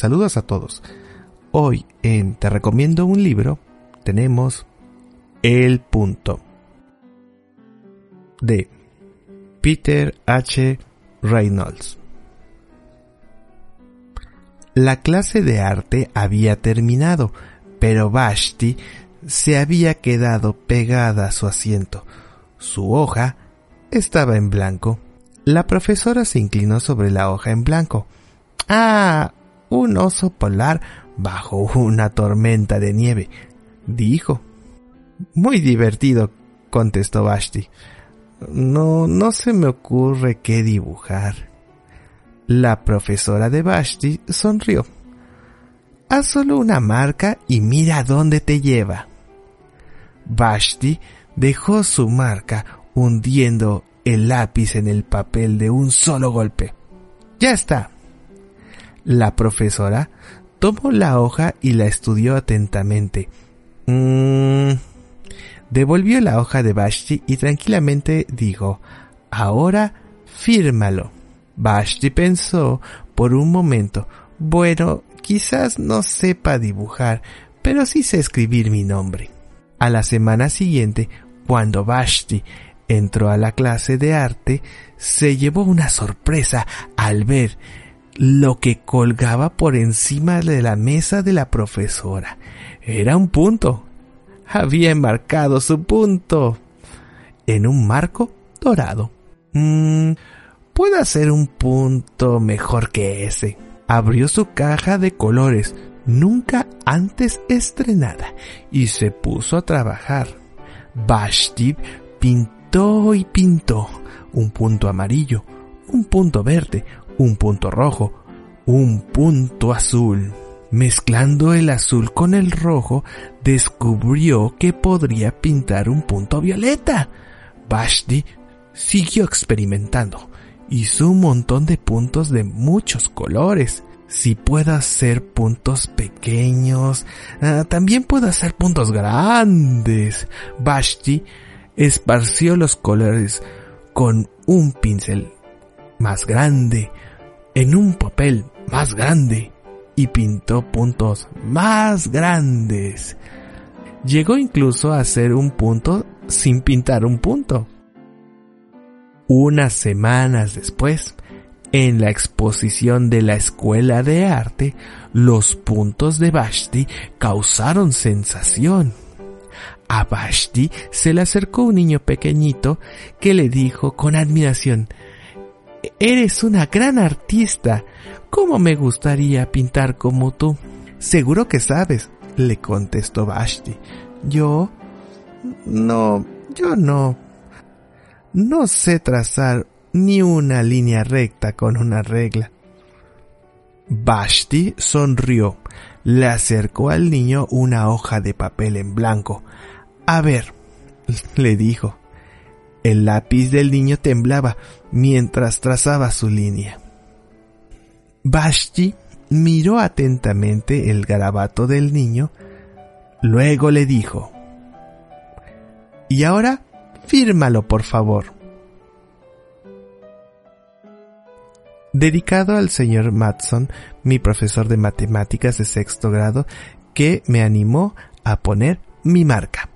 Saludos a todos. Hoy en Te recomiendo un libro tenemos El punto de Peter H. Reynolds. La clase de arte había terminado, pero Vashti se había quedado pegada a su asiento. Su hoja estaba en blanco. La profesora se inclinó sobre la hoja en blanco. Ah, un oso polar bajo una tormenta de nieve, dijo. Muy divertido, contestó Vashti. No, no se me ocurre qué dibujar. La profesora de Vashti sonrió. Haz solo una marca y mira dónde te lleva. Vashti dejó su marca hundiendo el lápiz en el papel de un solo golpe. Ya está. La profesora tomó la hoja y la estudió atentamente. Mm, devolvió la hoja de Vashti y tranquilamente dijo, ahora fírmalo. Vashti pensó por un momento, bueno, quizás no sepa dibujar, pero sí sé escribir mi nombre. A la semana siguiente, cuando Vashti entró a la clase de arte, se llevó una sorpresa al ver lo que colgaba por encima de la mesa de la profesora. Era un punto había enmarcado su punto en un marco dorado. Mmm, puedo hacer un punto mejor que ese. Abrió su caja de colores, nunca antes estrenada, y se puso a trabajar. Vashti pintó y pintó un punto amarillo, un punto verde, un punto rojo, un punto azul. Mezclando el azul con el rojo, descubrió que podría pintar un punto violeta. Vashti siguió experimentando. Hizo un montón de puntos de muchos colores. Si puedo hacer puntos pequeños, ah, también puedo hacer puntos grandes. Vashti esparció los colores con un pincel más grande, en un papel más grande y pintó puntos más grandes. Llegó incluso a hacer un punto sin pintar un punto. Unas semanas después, en la exposición de la Escuela de Arte, los puntos de Vashti causaron sensación. A Vashti se le acercó un niño pequeñito que le dijo con admiración, Eres una gran artista. ¿Cómo me gustaría pintar como tú? Seguro que sabes, le contestó Vashti. Yo... No, yo no. No sé trazar ni una línea recta con una regla. Vashti sonrió. Le acercó al niño una hoja de papel en blanco. A ver, le dijo. El lápiz del niño temblaba mientras trazaba su línea. Vashti miró atentamente el garabato del niño, luego le dijo, Y ahora, fírmalo, por favor. Dedicado al señor Matson, mi profesor de matemáticas de sexto grado, que me animó a poner mi marca.